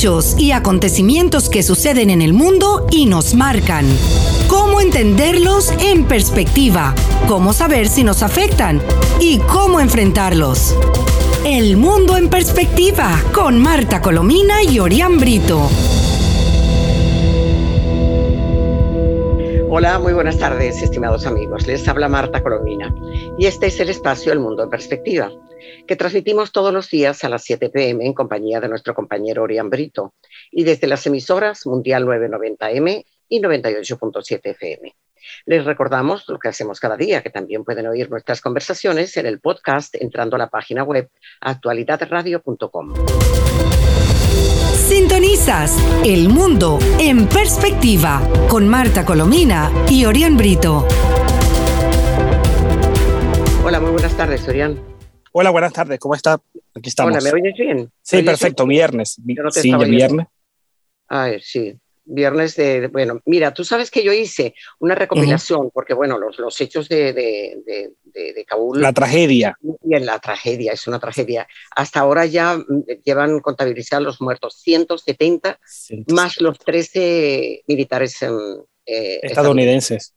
hechos y acontecimientos que suceden en el mundo y nos marcan. Cómo entenderlos en perspectiva, cómo saber si nos afectan y cómo enfrentarlos. El mundo en perspectiva con Marta Colomina y Orián Brito. Hola, muy buenas tardes, estimados amigos. Les habla Marta Colomina y este es el espacio El Mundo en Perspectiva, que transmitimos todos los días a las 7 pm en compañía de nuestro compañero Orián Brito y desde las emisoras Mundial 990M y 98.7 FM. Les recordamos lo que hacemos cada día, que también pueden oír nuestras conversaciones en el podcast entrando a la página web actualidadradio.com. Sintonizas El Mundo en Perspectiva con Marta Colomina y Orián Brito. Hola, muy buenas tardes, Orián. Hola, buenas tardes, ¿cómo está? Aquí estamos. Hola, ¿me oyes bien? Sí, perfecto, viernes. sí, viernes. Ay, sí, viernes de, bueno, mira, tú sabes que yo hice una recopilación, porque bueno, los, los hechos de, de, de, Kabul. La tragedia. Y en la tragedia, es una tragedia. Hasta ahora ya mm, llevan contabilizados los muertos, 170, más los 13 militares em, eh, estadounidenses.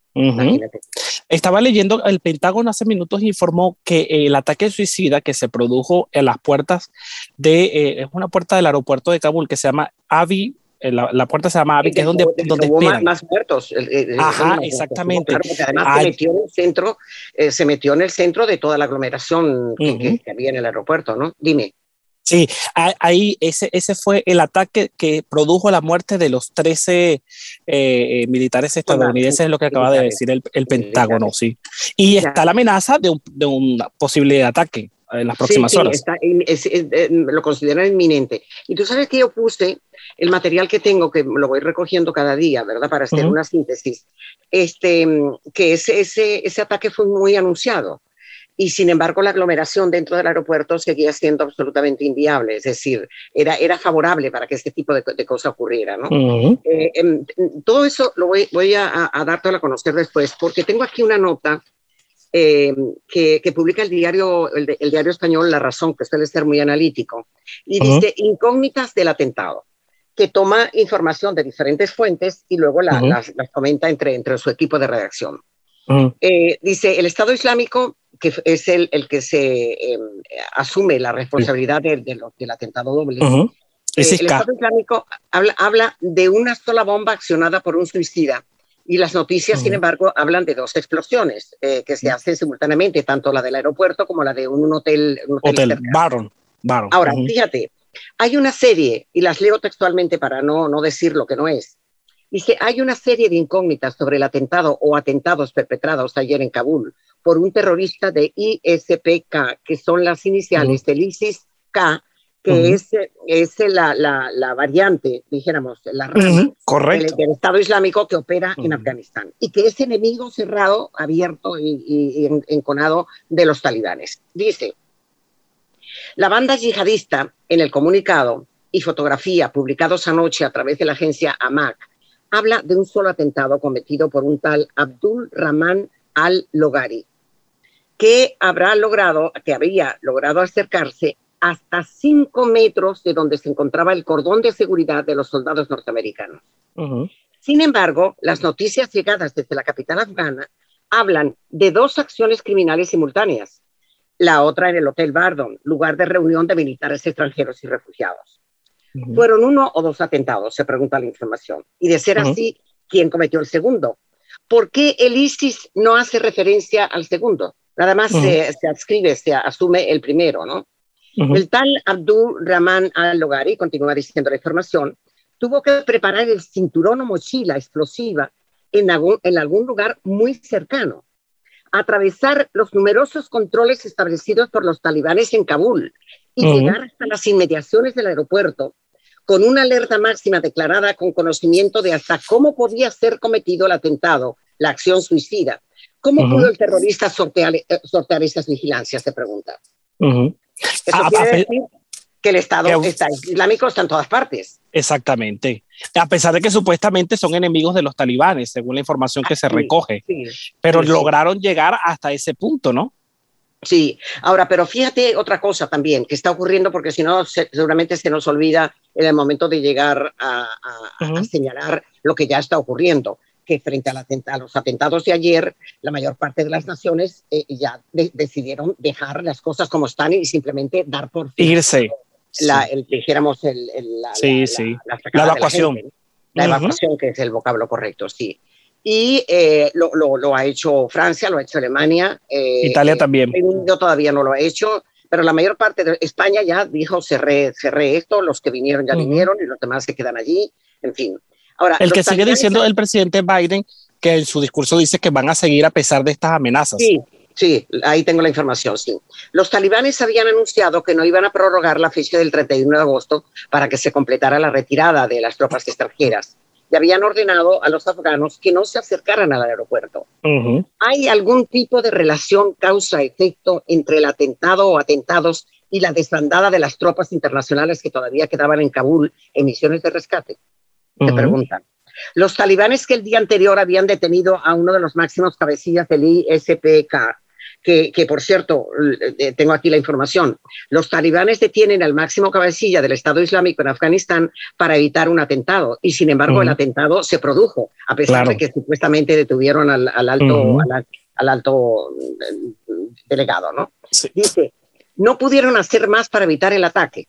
Estaba leyendo, el Pentágono hace minutos informó que el ataque suicida que se produjo en las puertas de, eh, es una puerta del aeropuerto de Kabul que se llama Avi eh, la, puerta se llama Avi, que es donde, donde hubo más, muertos. Ajá, exactamente. Claro, porque además se metió en el centro, eh, se metió en el centro de toda la aglomeración que, había en el aeropuerto, ¿no? Dime. Sí, ahí ese, ese fue el ataque que produjo la muerte de los 13 eh, militares estadounidenses, es lo que acaba de decir el, el Pentágono, sí. Y está la amenaza de un, de un posible ataque en las próximas horas. lo consideran inminente. Y tú sabes que yo puse el material que tengo, que lo voy recogiendo cada día, ¿verdad? Para hacer una síntesis, este, que ese, ese, ese ataque fue muy anunciado y sin embargo la aglomeración dentro del aeropuerto seguía siendo absolutamente inviable, es decir, era, era favorable para que este tipo de, de cosas ocurriera. ¿no? Eh, em, todo eso lo voy, voy a, a, darte a conocer después, porque tengo aquí una nota eh, que, que, publica el diario, el, el, diario español La Razón, que suele ser muy analítico, y dice incógnitas del atentado que toma información de diferentes fuentes y luego la, las, las, comenta entre, entre su equipo de redacción. Eh, dice, el Estado Islámico, que es el, el que se eh, asume la responsabilidad de, de lo, del atentado doble, eh, el Estado Islámico habla, habla, de una sola bomba accionada por un suicida. Y las noticias, sin embargo, hablan de dos explosiones eh, que se hacen simultáneamente, tanto la del aeropuerto como la de un hotel. Un hotel, hotel Baron, Baron. Ahora, fíjate, hay una serie, y las leo textualmente para no, no decir lo que no es. Dice, hay una serie de incógnitas sobre el atentado o atentados perpetrados ayer en Kabul por un terrorista de ISPK, que son las iniciales uh -huh. del ISIS-K, que uh -huh. es, es la, la, la, variante, dijéramos, la uh -huh. del, del, Estado Islámico que opera en Afganistán y que es enemigo cerrado, abierto y, y, y enconado de los talibanes. Dice, la banda yihadista, en el comunicado y fotografía publicados anoche a través de la agencia AMAC, habla de un solo atentado cometido por un tal Abdul Rahman al-Logari, que habrá logrado, que había logrado acercarse hasta cinco metros de donde se encontraba el cordón de seguridad de los soldados norteamericanos. Uh -huh. Sin embargo, las noticias llegadas desde la capital afgana hablan de dos acciones criminales simultáneas la otra en el Hotel Bardon, lugar de reunión de militares extranjeros y refugiados. Uh -huh. Fueron uno o dos atentados, se pregunta la información. Y de ser uh -huh. así, ¿quién cometió el segundo? ¿Por qué el ISIS no hace referencia al segundo? Nada más uh -huh. se, se, adscribe, se asume el primero, ¿no? El tal Abdul Rahman al-Logari, continúa diciendo la información, tuvo que preparar el cinturón o mochila explosiva en algún, en algún lugar muy cercano atravesar los numerosos controles establecidos por los talibanes en Kabul y uh -huh. llegar hasta las inmediaciones del aeropuerto con una alerta máxima declarada con conocimiento de hasta cómo podía ser cometido el atentado, la acción suicida. ¿Cómo uh -huh. pudo el terrorista sortear, eh, sortear esas vigilancias? Se pregunta. Uh -huh. Eso ah, quiere decir que el Estado que, está, Islámico está en todas partes. Exactamente. A pesar de que supuestamente son enemigos de los talibanes, según la información que ah, se sí, recoge. Sí, pero sí, lograron llegar hasta ese punto, ¿no? Sí, ahora, pero fíjate otra cosa también que está ocurriendo, porque si no, seguramente se nos olvida en el momento de llegar a, señalar lo que ya está ocurriendo, que frente a, los atentados de ayer, la mayor parte de las naciones eh, ya decidieron dejar las cosas como están y simplemente dar por fin. Irse. La, el, dijéramos, el, la, sí, sí. la, evacuación. La, evacuación, que es el vocablo correcto, sí y eh, lo, lo, ha hecho Francia, lo ha hecho Alemania. Eh, Italia también. Yo todavía no lo ha hecho, pero la mayor parte de España ya dijo cerré, cerré esto, los que vinieron ya vinieron y los demás se quedan allí, en fin. Ahora, el que sigue diciendo el presidente Biden que en su discurso dice que van a seguir a pesar de estas amenazas. Sí, sí, ahí tengo la información, sí. Los talibanes habían anunciado que no iban a prorrogar la fecha del 31 de agosto para que se completara la retirada de las tropas extranjeras habían ordenado a los afganos que no se acercaran al aeropuerto. ¿Hay algún tipo de relación causa-efecto entre el atentado o atentados y la desbandada de las tropas internacionales que todavía quedaban en Kabul en misiones de rescate? Se preguntan. Los talibanes que el día anterior habían detenido a uno de los máximos cabecillas del ISPK que, por cierto, eh, tengo aquí la información, los talibanes detienen al máximo cabecilla del Estado Islámico en Afganistán para evitar un atentado y sin embargo el atentado se produjo, a pesar de que supuestamente detuvieron al, alto, al, alto eh, delegado. ¿no? Dice, no pudieron hacer más para evitar el ataque.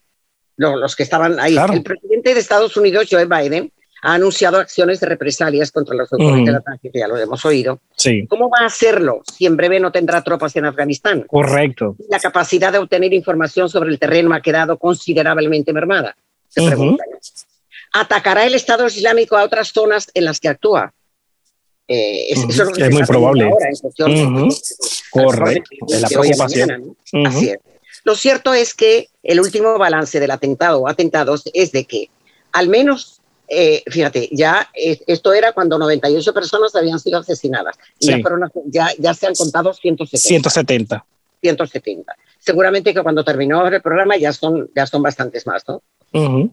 Los, que estaban ahí. El presidente de Estados Unidos, Joe Biden, ha anunciado acciones de represalias contra los autores del ataque, que ya lo hemos oído. Sí. ¿Cómo va a hacerlo si en breve no tendrá tropas en Afganistán? Correcto. La capacidad de obtener información sobre el terreno ha quedado considerablemente mermada. Se ¿Atacará el Estado Islámico a otras zonas en las que actúa? Eh, es, muy probable. Correcto. Es la preocupación. Así es. Lo cierto es que el último balance del atentado o atentados es de que al menos eh, fíjate, ya esto era cuando 98 personas habían sido asesinadas. Ya, ya, se han contado 170. 170. 170. Seguramente que cuando terminó el programa ya son, ya son bastantes más, ¿no?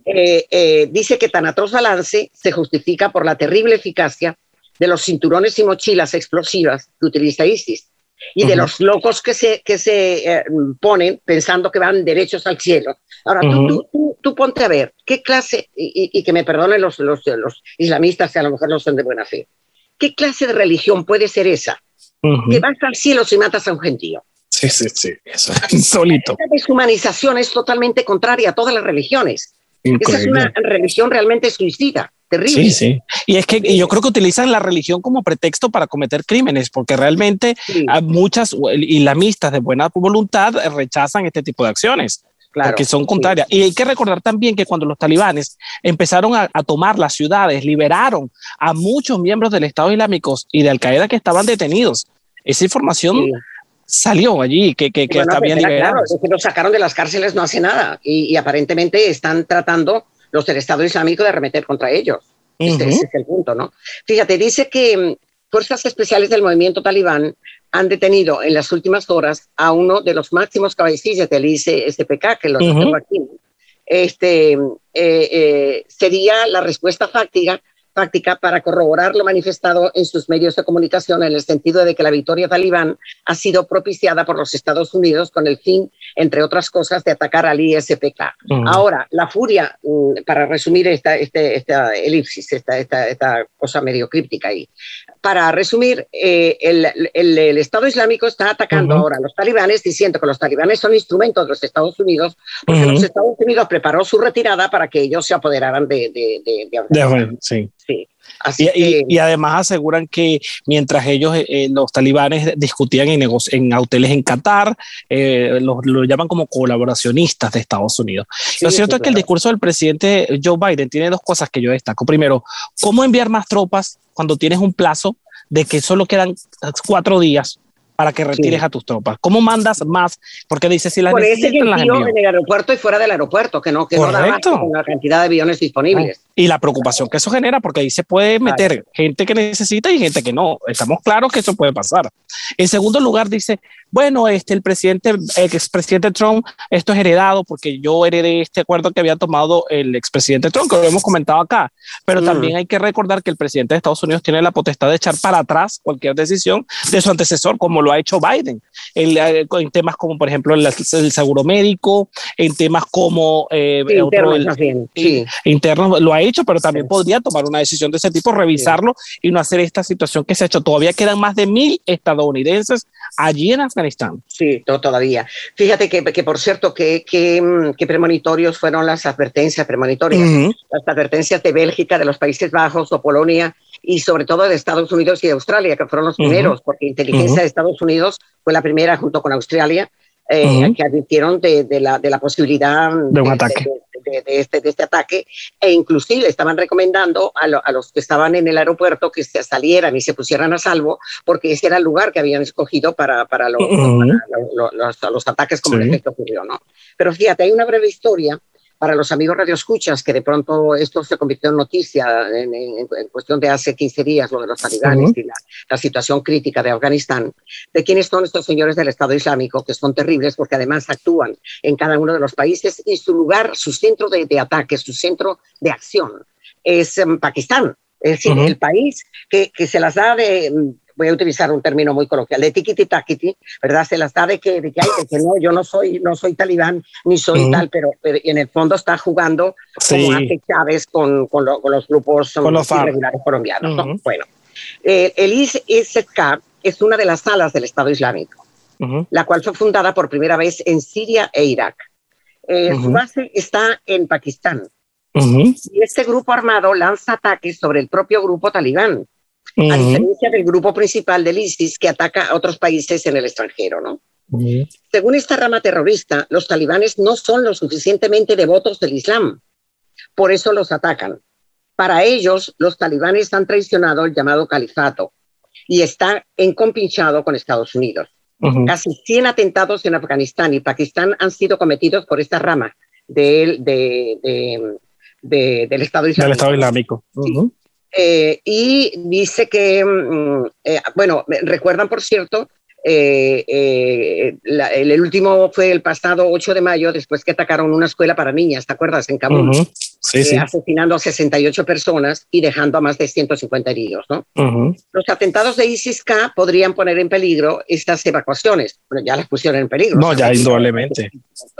Eh, eh, dice que tan atroz balance se justifica por la terrible eficacia de los cinturones y mochilas explosivas que utiliza ISIS y de los locos que se, que se ponen pensando que van derechos al cielo. Ahora, tú, tú ponte a ver, ¿qué clase, y, que me perdonen los, los, los, islamistas que a lo mejor no son de buena fe, ¿qué clase de religión puede ser esa? Que vas al cielo si matas a un gentío. Sí, sí, sí, eso es insólito. La deshumanización es totalmente contraria a todas las religiones. Esa es una religión realmente suicida. Terrible. Sí, sí. Y es que yo creo que utilizan la religión como pretexto para cometer crímenes, porque realmente muchas islamistas de buena voluntad rechazan este tipo de acciones claro, que son contrarias. Y hay que recordar también que cuando los talibanes empezaron a, tomar las ciudades, liberaron a muchos miembros del Estado Islámico y de Al Qaeda que estaban detenidos. Esa información salió allí, que, que, que pues Claro, es que los sacaron de las cárceles no hace nada y, aparentemente están tratando los del Estado Islámico de arremeter contra ellos. ese es el punto, ¿no? Fíjate, dice que mm, fuerzas especiales del movimiento talibán han detenido en las últimas horas a uno de los máximos cabecillas del ICSPK, que lo tengo aquí. Este, eh, eh, sería la respuesta fáctica práctica para corroborar lo manifestado en sus medios de comunicación en el sentido de que la victoria talibán ha sido propiciada por los Estados Unidos con el fin, entre otras cosas, de atacar al ISPK. Ahora, la furia, mm, para resumir esta, este, esta elipsis, esta, esta, esta, cosa medio críptica ahí, para resumir, eh, el, el, Estado Islámico está atacando ahora a los talibanes diciendo que los talibanes son instrumentos de los Estados Unidos porque los Estados Unidos preparó su retirada para que ellos se apoderaran de, de, de, sí y, además aseguran que mientras ellos, eh, eh, los talibanes, discutían en, en hoteles en Qatar, eh, lo, llaman como colaboracionistas de Estados Unidos. lo cierto es que el discurso del presidente Joe Biden tiene dos cosas que yo destaco. Primero, cómo enviar más tropas cuando tienes un plazo de que solo quedan cuatro días para que retires a tus tropas? ¿Cómo mandas más? Porque dice si las Por ese las en el aeropuerto y fuera del aeropuerto, que no, que no da más con la cantidad de aviones disponibles. Y la preocupación que eso genera, porque ahí se puede meter gente que necesita y gente que no. Estamos claros que eso puede pasar. En segundo lugar, dice, bueno, este, el presidente, expresidente Trump, esto es heredado porque yo heredé este acuerdo que había tomado el expresidente Trump, que lo hemos comentado acá. Pero mm. también hay que recordar que el presidente de Estados Unidos tiene la potestad de echar para atrás cualquier decisión de su antecesor, como lo ha hecho Biden, en, eh, en temas como, por ejemplo, el, seguro médico, en temas como eh, interno, lo ha hecho, pero también podría tomar una decisión de ese tipo, revisarlo y no hacer esta situación que se ha hecho. Todavía quedan más de mil estadounidenses allí en Afganistán. Sí, todavía. Fíjate que, que por cierto, que, que, mm, premonitorios fueron las advertencias premonitorias, las advertencias de Bélgica, de los Países Bajos o Polonia y sobre todo de Estados Unidos y de Australia, que fueron los primeros, porque inteligencia de Estados Unidos fue la primera junto con Australia, eh, que advirtieron de, de, la, de la posibilidad de un ataque este, de este ataque e inclusive estaban recomendando a, a, los que estaban en el aeropuerto que se salieran y se pusieran a salvo porque ese era el lugar que habían escogido para, para, los, los, los, ataques como el efecto ocurrió. ¿no? Pero fíjate, hay una breve historia para los amigos radioescuchas, que de pronto esto se convirtió en noticia en, cuestión de hace 15 días, lo de los talibanes y la, situación crítica de Afganistán, de quiénes son estos señores del Estado Islámico, que son terribles porque además actúan en cada uno de los países y su lugar, su centro de, ataque, su centro de acción es en Pakistán. Es decir, el país que, que, se las da de, voy a utilizar un término muy coloquial, de tiquiti taquiti, ¿verdad? Se las da de que, de que, hay, que no, yo no soy, no soy talibán ni soy tal, pero, en el fondo está jugando como hace Chávez con, con, los grupos con los irregulares colombianos. Bueno, eh, el ISK es una de las salas del Estado Islámico, la cual fue fundada por primera vez en Siria e Irak. Eh, su base está en Pakistán. Y este grupo armado lanza ataques sobre el propio grupo talibán, a diferencia del grupo principal del ISIS que ataca a otros países en el extranjero, ¿no? Según esta rama terrorista, los talibanes no son lo suficientemente devotos del Islam, por eso los atacan. Para ellos, los talibanes han traicionado el llamado califato y está encompinchado con Estados Unidos. Casi 100 atentados en Afganistán y Pakistán han sido cometidos por esta rama del Estado Islámico. Del Estado Islámico. Eh, y dice que, mm, eh, bueno, recuerdan, por cierto, eh, el, último fue el pasado 8 de mayo, después que atacaron una escuela para niñas, ¿te acuerdas? En Kabul, asesinando a 68 personas y dejando a más de 150 heridos. ¿no? Los atentados de ISIS-K podrían poner en peligro estas evacuaciones. Bueno, ya las pusieron en peligro. No, ya indudablemente.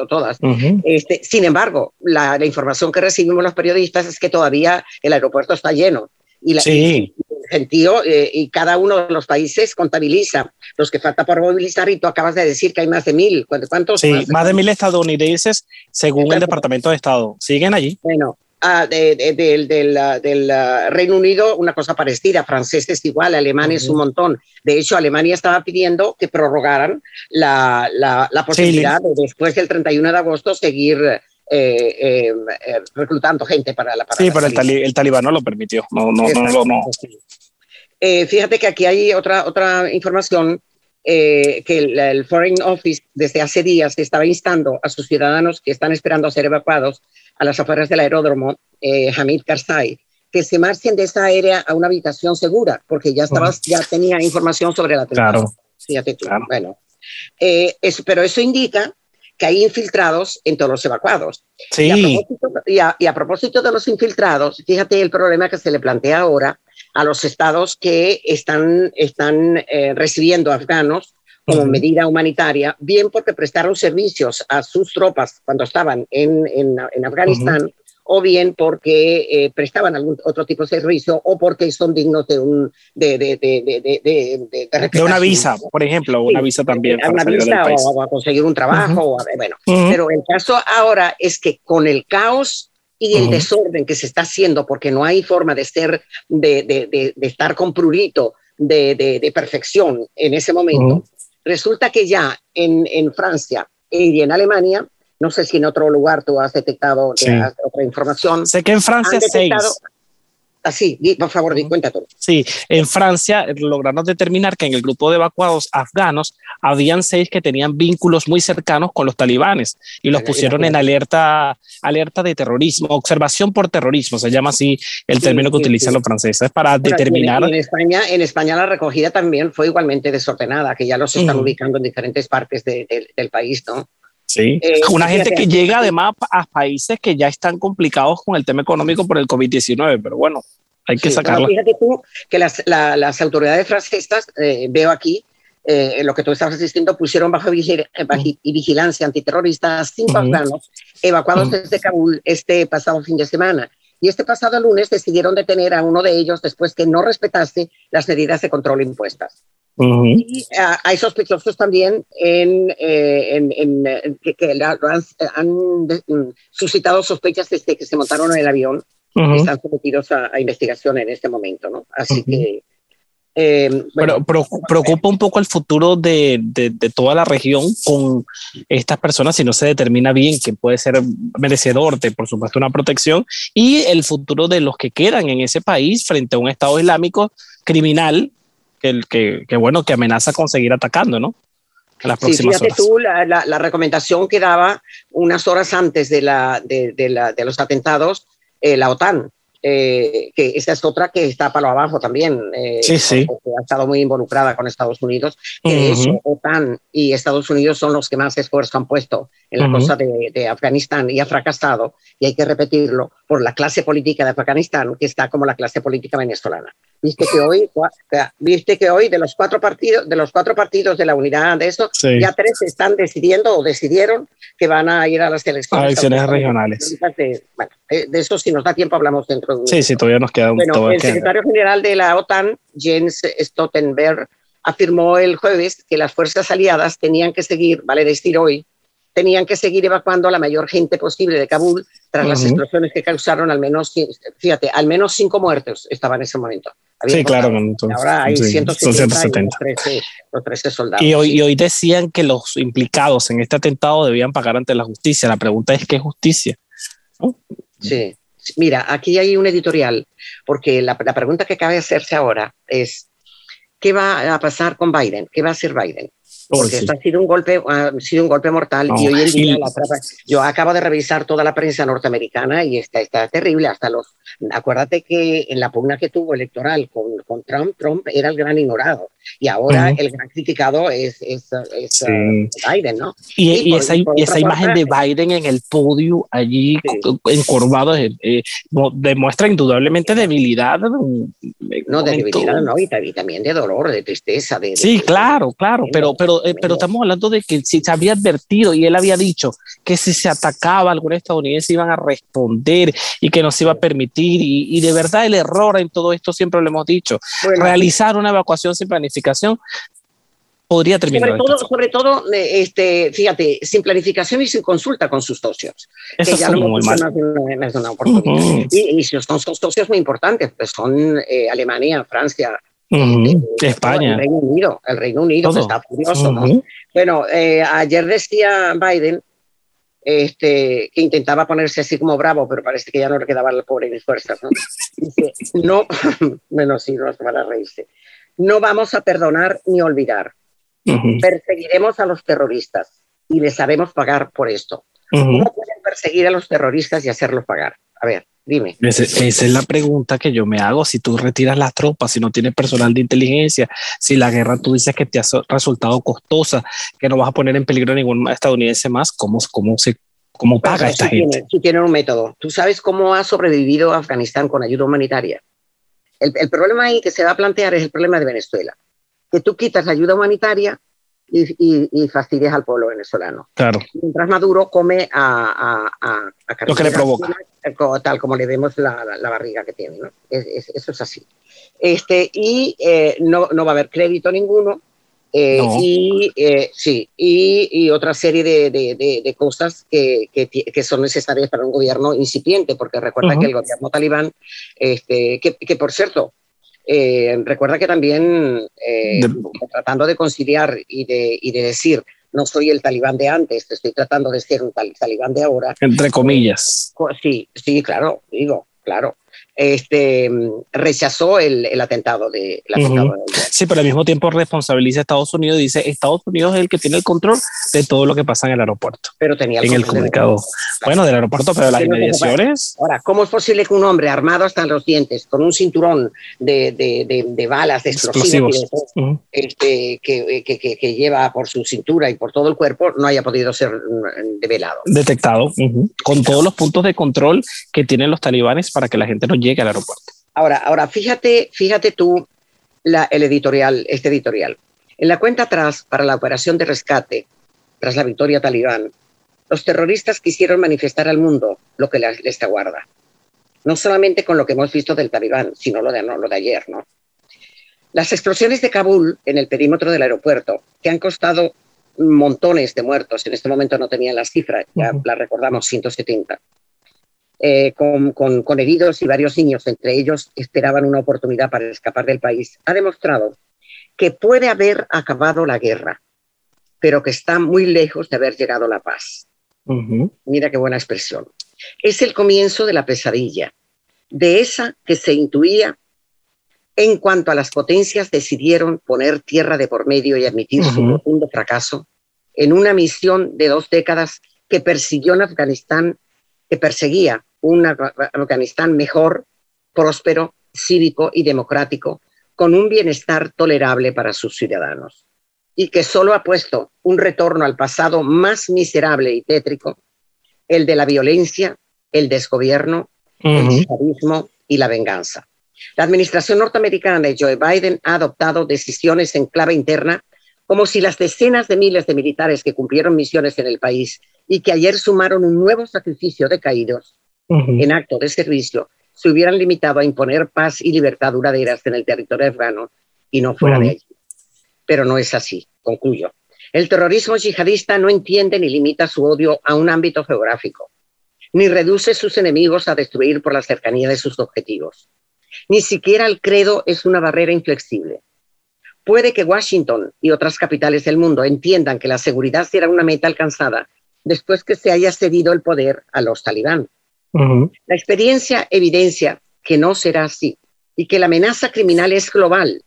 Todas. este, sin embargo, la, la información que recibimos los periodistas es que todavía el aeropuerto está lleno y, la, sí. gentío, eh, y cada uno de los países contabiliza los que falta por movilizar y tú acabas de decir que hay más de mil. ¿Cuántos? Sí, más de, mil estadounidenses según el Departamento de Estado. ¿Siguen allí? Bueno, ah, del Reino Unido una cosa parecida, franceses igual, alemanes un montón. De hecho, Alemania estaba pidiendo que prorrogaran la, la, posibilidad de después del 31 de agosto seguir eh, eh, eh, reclutando gente para la... Para sí, pero el, talibán no lo permitió. No, no, no, no. fíjate que aquí hay otra, otra información que el, Foreign Office desde hace días estaba instando a sus ciudadanos que están esperando a ser evacuados a las afueras del aeródromo Hamid Karzai que se marchen de esa área a una habitación segura, porque ya estaba, ya tenía información sobre la Claro. Fíjate claro. Bueno, pero eso indica que hay infiltrados en todos los evacuados. Sí. Y a, propósito, de los infiltrados, fíjate el problema que se le plantea ahora a los estados que están, están eh, recibiendo afganos como medida humanitaria, bien porque prestaron servicios a sus tropas cuando estaban en, en, Afganistán, o bien porque eh, prestaban algún otro tipo de servicio o porque son dignos de un de, de, de, de, una visa, por ejemplo, una visa también. Una visa o, a conseguir un trabajo, bueno. Pero el caso ahora es que con el caos y el desorden que se está haciendo, porque no hay forma de ser, de, estar con prurito de, perfección en ese momento, resulta que ya en, en Francia y en Alemania no sé si en otro lugar tú has detectado otra información. Sé que en Francia seis. Así, por favor, di cuenta todo. Sí, en Francia lograron determinar que en el grupo de evacuados afganos habían seis que tenían vínculos muy cercanos con los talibanes y los pusieron en alerta, alerta de terrorismo, observación por terrorismo, se llama así el término que utilizan los franceses para determinar. En, España, en España la recogida también fue igualmente desordenada, que ya los están ubicando en diferentes partes del país, ¿no? Sí, eh, una gente que llega además a países que ya están complicados con el tema económico por el COVID-19, pero bueno, hay que sacarlo. Fíjate tú que las, las autoridades francesas, eh, veo aquí, eh, lo que tú estabas asistiendo, pusieron bajo vigilancia antiterrorista a cinco afganos evacuados desde Kabul este pasado fin de semana. Y este pasado lunes decidieron detener a uno de ellos después que no respetase las medidas de control impuestas. Y ah, hay sospechosos también en, eh, en, que, han, mm, suscitado sospechas desde que se montaron en el avión. Están sometidos a, investigación en este momento, ¿no? Así que eh, Pero preocupa un poco el futuro de, de, de, toda la región con estas personas si no se determina bien que puede ser merecedor de, por supuesto, una protección y el futuro de los que quedan en ese país frente a un Estado Islámico criminal que, que, bueno, que amenaza con seguir atacando, ¿no? Las próximas sí, fíjate tú la, la, recomendación que daba unas horas antes de, la, de, de, la, de los atentados eh, la OTAN, eh, que esa es otra que está para abajo también, eh, sí, sí. ha estado muy involucrada con Estados Unidos, que uh OTAN y Estados Unidos son los que más esfuerzo han puesto en la cosa de, de, Afganistán y ha fracasado, y hay que repetirlo, por la clase política de Afganistán, que está como la clase política venezolana. Viste que hoy, viste que hoy de los cuatro partidos, de los cuatro partidos de la unidad de eso, ya tres están decidiendo o decidieron que van a ir a las elecciones, a elecciones regionales. De, bueno, de eso si nos da tiempo hablamos dentro de un Sí, sí, todavía nos queda un bueno, El secretario general de la OTAN, Jens Stoltenberg, afirmó el jueves que las fuerzas aliadas tenían que seguir, vale decir hoy, tenían que seguir evacuando a la mayor gente posible de Kabul tras las explosiones que causaron al menos, fíjate, al menos cinco muertos estaban en ese momento. sí, claro. ahora hay 170, Los, 13, soldados. Y hoy, y hoy decían que los implicados en este atentado debían pagar ante la justicia. La pregunta es, ¿qué justicia? Sí. Mira, aquí hay un editorial, porque la, la pregunta que cabe hacerse ahora es, ¿qué va a pasar con Biden? ¿Qué va a hacer Biden? Porque esto ha sido un golpe, ha sido un golpe mortal y hoy en día la yo acabo de revisar toda la prensa norteamericana y está, está terrible, hasta los, acuérdate que en la pugna que tuvo electoral con, con Trump, Trump era el gran ignorado y ahora el gran criticado es, es, es uh, Biden, ¿no? Y, y, esa, esa imagen de Biden en el podio allí encorvado eh, eh, demuestra indudablemente debilidad. No, de debilidad, no, y, también de dolor, de tristeza. De, sí, claro, claro, pero, pero, eh, pero estamos hablando de que si se había advertido y él había dicho que si se atacaba a algún estadounidense iban a responder y que no se iba a permitir, y, y de verdad el error en todo esto siempre lo hemos dicho, realizar una evacuación sin planificación podría terminar. Sobre todo, sobre todo este, fíjate, sin planificación y sin consulta con sus socios. Eso ya no muy mal. Más una oportunidad. Uh -huh. y, y, son socios muy importantes, pues son eh, Alemania, Francia, uh -huh. eh, España. El Reino Unido, el Reino Unido está furioso. Uh -huh. ¿no? Bueno, eh, ayer decía Biden este, que intentaba ponerse así como bravo, pero parece que ya no le quedaba el pobre ni fuerzas. ¿no? Dice, no, menos sí, no van a reírse no vamos a perdonar ni olvidar. Uh -huh. Perseguiremos a los terroristas y les haremos pagar por esto. ¿Cómo pueden perseguir a los terroristas y hacerlos pagar? A ver, dime. Esa, esa, es la pregunta que yo me hago. Si tú retiras las tropas, si no tienes personal de inteligencia, si la guerra tú dices que te ha resultado costosa, que no vas a poner en peligro a ningún estadounidense más, ¿cómo, cómo se cómo paga Pero, esta sí gente? Tiene, sí tienen un método. ¿Tú sabes cómo ha sobrevivido Afganistán con ayuda humanitaria? El, el, problema ahí que se va a plantear es el problema de Venezuela, que tú quitas la ayuda humanitaria y, y, y fastidias al pueblo venezolano. Claro. Mientras Maduro come a, a, a, a Lo que le provoca. Tal como le vemos la, la, la barriga que tiene. ¿no? Es, es, eso es así. Este, y eh, no, no va a haber crédito ninguno, eh, no. y eh, sí, y, y, otra serie de, de, de, de cosas que, que, que, son necesarias para un gobierno incipiente, porque recuerda uh -huh. que el gobierno talibán, este, que, que por cierto, eh, recuerda que también eh, tratando de conciliar y de, y de decir, no soy el talibán de antes, estoy tratando de ser un tal, talibán de ahora. Entre comillas. Sí, sí, claro, digo, claro. Este, rechazó el, el atentado, de, Sí, pero al mismo tiempo responsabiliza a Estados Unidos y dice Estados Unidos es el que tiene el control de todo lo que pasa en el aeropuerto. Pero tenía el en el comunicado. bueno, del aeropuerto, pero las inmediaciones. Ahora, ¿cómo es posible que un hombre armado hasta los dientes, con un cinturón de, de, de, balas, de explosivos, este, que, que, que, lleva por su cintura y por todo el cuerpo, no haya podido ser develado? Detectado, con todos los puntos de control que tienen los talibanes para que la gente no llegue al aeropuerto. Ahora, ahora fíjate, fíjate tú la, el editorial, este editorial. En la cuenta atrás, para la operación de rescate, tras la victoria talibán, los terroristas quisieron manifestar al mundo lo que les, aguarda. No solamente con lo que hemos visto del talibán, sino lo de, no, lo de ayer, ¿no? Las explosiones de Kabul en el perímetro del aeropuerto, que han costado montones de muertos, en este momento no tenían las cifras, ya la recordamos, 170, eh, con, con, heridos y varios niños, entre ellos esperaban una oportunidad para escapar del país, ha demostrado que puede haber acabado la guerra, pero que está muy lejos de haber llegado la paz. Mira qué buena expresión. Es el comienzo de la pesadilla, de esa que se intuía en cuanto a las potencias decidieron poner tierra de por medio y admitir su profundo fracaso en una misión de dos décadas que persiguió en Afganistán, que perseguía un Afganistán mejor, próspero, cívico y democrático, con un bienestar tolerable para sus ciudadanos, y que solo ha puesto un retorno al pasado más miserable y tétrico, el de la violencia, el desgobierno, el terrorismo y la venganza. La administración norteamericana de Joe Biden ha adoptado decisiones en clave interna como si las decenas de miles de militares que cumplieron misiones en el país y que ayer sumaron un nuevo sacrificio de caídos en acto de servicio se hubieran limitado a imponer paz y libertad duraderas en el territorio afgano y no fuera de allí. Pero no es así, concluyo. El terrorismo yihadista no entiende ni limita su odio a un ámbito geográfico, ni reduce sus enemigos a destruir por la cercanía de sus objetivos. Ni siquiera el credo es una barrera inflexible. Puede que Washington y otras capitales del mundo entiendan que la seguridad será una meta alcanzada después que se haya cedido el poder a los talibán la experiencia evidencia que no será así y que la amenaza criminal es global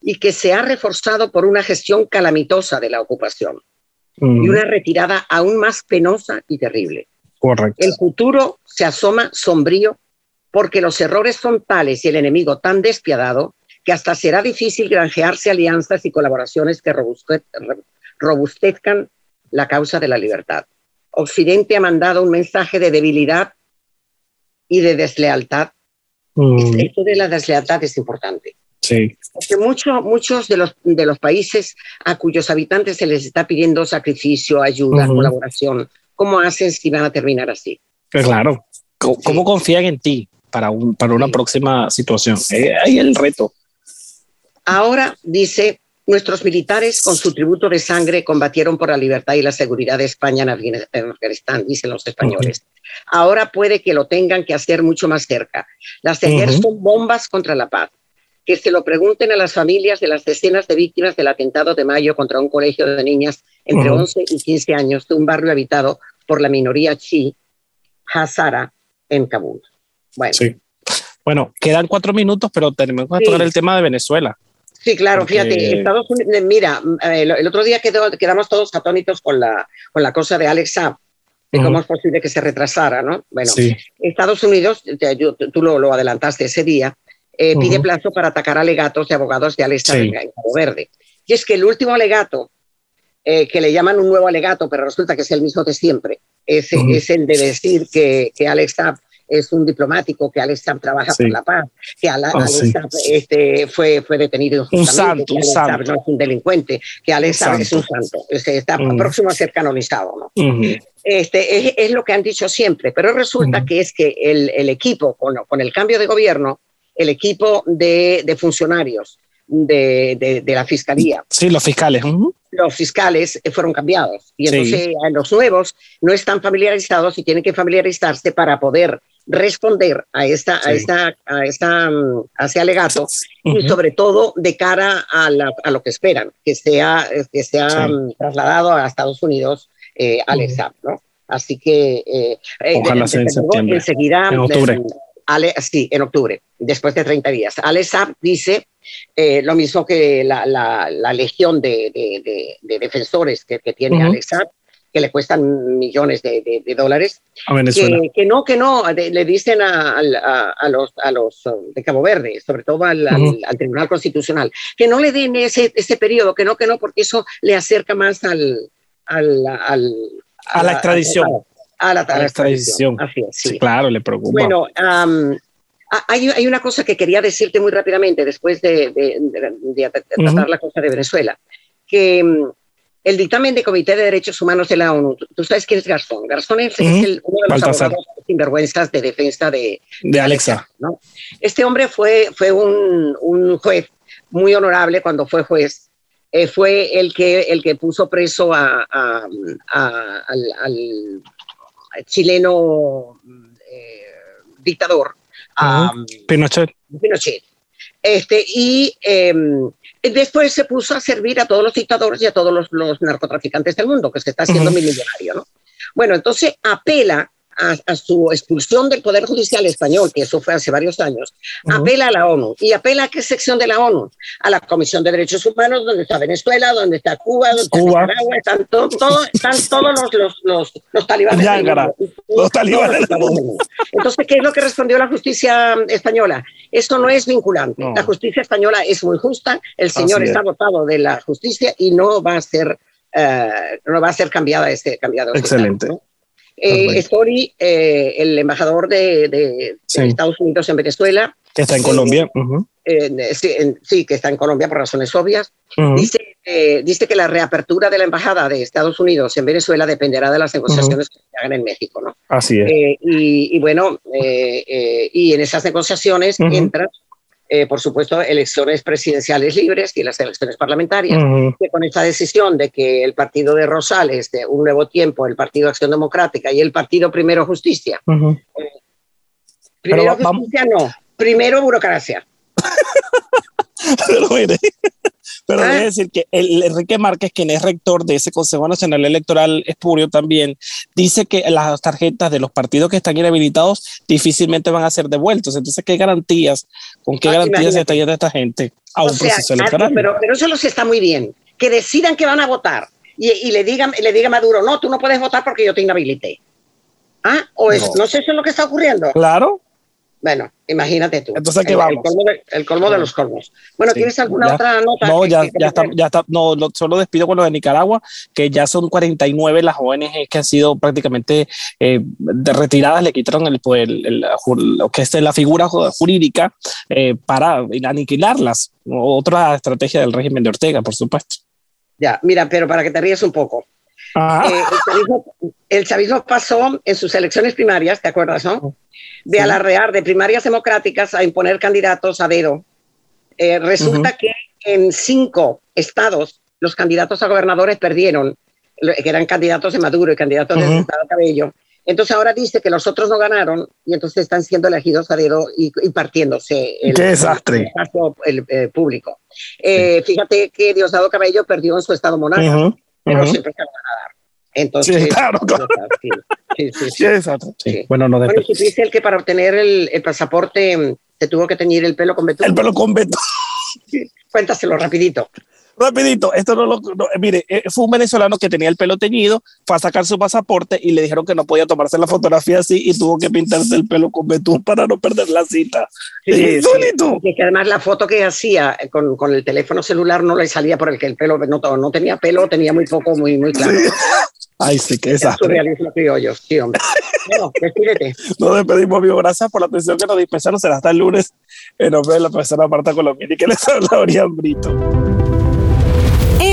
y que se ha reforzado por una gestión calamitosa de la ocupación y una retirada aún más penosa y terrible. Correcto. El futuro se asoma sombrío porque los errores son tales y el enemigo tan despiadado que hasta será difícil granjearse alianzas y colaboraciones que robustezcan la causa de la libertad. Occidente ha mandado un mensaje de debilidad y de deslealtad. Mm. Esto de la deslealtad es importante. Sí. Porque mucho, muchos de los, de los países a cuyos habitantes se les está pidiendo sacrificio, ayuda, colaboración, ¿cómo hacen si van a terminar así? Pues claro. ¿Cómo, confían en ti para, un, para una próxima situación? Eh, ahí el reto. Ahora dice Nuestros militares, con su tributo de sangre, combatieron por la libertad y la seguridad de España en Afganistán, dicen los españoles. Ahora puede que lo tengan que hacer mucho más cerca. Las de ayer son bombas contra la paz. Que se lo pregunten a las familias de las decenas de víctimas del atentado de mayo contra un colegio de niñas entre 11 y 15 años de un barrio habitado por la minoría chi, Hazara, en Kabul. Bueno. Bueno, quedan cuatro minutos, pero tenemos que tocar el tema de Venezuela. Sí, claro, fíjate, Estados Unidos, mira, eh, el, otro día quedamos todos atónitos con la, con la cosa de Alex Saab, de cómo es posible que se retrasara, ¿no? Bueno, Estados Unidos, tú lo, lo, adelantaste ese día, eh, pide plazo para atacar alegatos de abogados de Alex Saab en Cabo Verde. Y es que el último alegato, eh, que le llaman un nuevo alegato, pero resulta que es el mismo de siempre, es, es el de decir que, que Alex Saab es un diplomático, que Alex trabaja por la paz, que Alex oh, este, fue, fue detenido un santo, un santo. no es un delincuente, que Alex es un santo, está próximo a ser canonizado. ¿no? este, es, lo que han dicho siempre, pero resulta que es que el, el equipo, con, con, el cambio de gobierno, el equipo de, de funcionarios de, de, la fiscalía. Sí, los fiscales. Los fiscales fueron cambiados y entonces los nuevos no están familiarizados y tienen que familiarizarse para poder responder a esta, a esta, a esta, mm, a ese alegato y sobre todo de cara a, a, lo que esperan, que sea, que sea mm, trasladado a Estados Unidos eh, al examen, ¿no? Así que eh, eh Ojalá sea en septiembre. Enseguida, en octubre. Ale, sí, en octubre, después de 30 días. Ale Saab dice eh, lo mismo que la, la, legión de, de, de, defensores que, que tiene uh -huh. Saab, que le cuestan millones de, dólares. A Venezuela. Que, que no, que no, le dicen a, a, a, los, a los um, de Cabo Verde, sobre todo al, uh -huh. al, al, Tribunal Constitucional, que no le den ese, ese periodo, que no, que no, porque eso le acerca más al... al, al a la extradición. A la, la extradición. Así es, sí. sí. claro, le preocupa. Bueno, um, hay, hay, una cosa que quería decirte muy rápidamente después de, de, de, de tratar uh -huh. la cosa de Venezuela, que el dictamen de Comité de Derechos Humanos de la ONU, tú sabes quién es Garzón. Garzón es, uh -huh. es el, uno de los Baltasar. abogados sinvergüenzas de defensa de, de Alexa. ¿no? Este hombre fue, fue un, un, juez muy honorable cuando fue juez. Eh, fue el que, el que puso preso a, a, a, al, al, chileno eh, dictador. Uh -huh. Pinochet. Pinochet. Este, y eh, después se puso a servir a todos los dictadores y a todos los, los narcotraficantes del mundo, que se está haciendo uh -huh. millonario, ¿no? Bueno, entonces apela a, a, su expulsión del Poder Judicial español, que eso fue hace varios años, uh -huh. apela a la ONU. ¿Y apela a qué sección de la ONU? A la Comisión de Derechos Humanos, donde está Venezuela, donde está Cuba, donde está Cuba. Nicaragua, están, todo, todo, están todos los, los, los, los talibanes. Los talibanes. Entonces, ¿qué es lo que respondió la justicia española? Esto no es vinculante. No. La justicia española es muy justa, el señor Así está es. votado de la justicia y no va a ser, uh, no va a ser cambiada este, cambiado. Excelente. ¿no? Eh, Story, eh, el embajador de, de, sí. de, Estados Unidos en Venezuela. Que está en Colombia. Uh -huh. eh, sí, en, sí, que está en Colombia por razones obvias. Uh -huh. dice, eh, dice, que la reapertura de la embajada de Estados Unidos en Venezuela dependerá de las negociaciones uh -huh. que se hagan en México. ¿no? Así es. Eh, y, y, bueno, eh, y en esas negociaciones entra eh, por supuesto, elecciones presidenciales libres y las elecciones parlamentarias. Uh -huh. que con esta decisión de que el partido de Rosales, de Un Nuevo Tiempo, el Partido Acción Democrática y el Partido Primero Justicia. Uh -huh. eh, primero Pero, Justicia no, primero burocracia. Pero mire, pero ah. debe decir que el Enrique Márquez, quien es rector de ese Consejo Nacional Electoral espurio también, dice que las tarjetas de los partidos que están inhabilitados difícilmente van a ser devueltos. Entonces, ¿qué garantías, con qué ah, garantías se está yendo esta gente a un sea, proceso electoral? Pero, pero eso los está muy bien. Que decidan que van a votar y, y le digan le diga Maduro, no, tú no puedes votar porque yo te inhabilité. ¿Ah? O es, no. no sé si es lo que está ocurriendo. Claro. Bueno, imagínate tú. Entonces, ¿qué el, vamos? El colmo, de, el colmo de, los colmos. Bueno, sí, ¿tienes alguna ya, otra nota? No, que, ya, que ya, está, ya está. No, lo, solo despido con lo de Nicaragua, que ya son 49 las ONG que han sido prácticamente eh, retiradas, le quitaron el, el, el, lo que es la figura jurídica eh, para aniquilarlas. Otra estrategia del régimen de Ortega, por supuesto. Ya, mira, pero para que te ríes un poco. Eh, el, chavismo, el, chavismo, pasó en sus elecciones primarias, ¿te acuerdas, no? De sí. alardear de primarias democráticas a imponer candidatos a dedo. Eh, resulta uh -huh. que en cinco estados los candidatos a gobernadores perdieron, que eran candidatos de Maduro y candidatos uh -huh. de Estado Cabello. Entonces ahora dice que los otros no ganaron y entonces están siendo elegidos a dedo y, y partiéndose el, ¡Qué desastre! el, el, el público. Eh, sí. Fíjate que Diosdado Cabello perdió en su estado. Uh -huh pero uh -huh. siempre se van a dar. Entonces, sí, claro, claro. Sí, sí, sí, sí. exacto. Bueno, no bueno, supiste el que para obtener el, el, pasaporte se tuvo que teñir el pelo con betún. El pelo con betún. Cuéntaselo rapidito rapidito, esto no lo, no, mire, eh, fue un venezolano que tenía el pelo teñido, fue a sacar su pasaporte y le dijeron que no podía tomarse la fotografía así y tuvo que pintarse el pelo con betún para no perder la cita. Sí, sí, sí. que además la foto que hacía con, con, el teléfono celular no le salía por el que el pelo no, no tenía pelo, tenía muy poco, muy, muy claro. Sí. Ay, sí, qué desastre. Surrealismo criollo, sí, hombre. bueno, despídete. Nos despedimos, amigo. Gracias por la atención que nos dispensaron. Será hasta el lunes en nombre de la profesora Marta Colombia y que les habla Orián Brito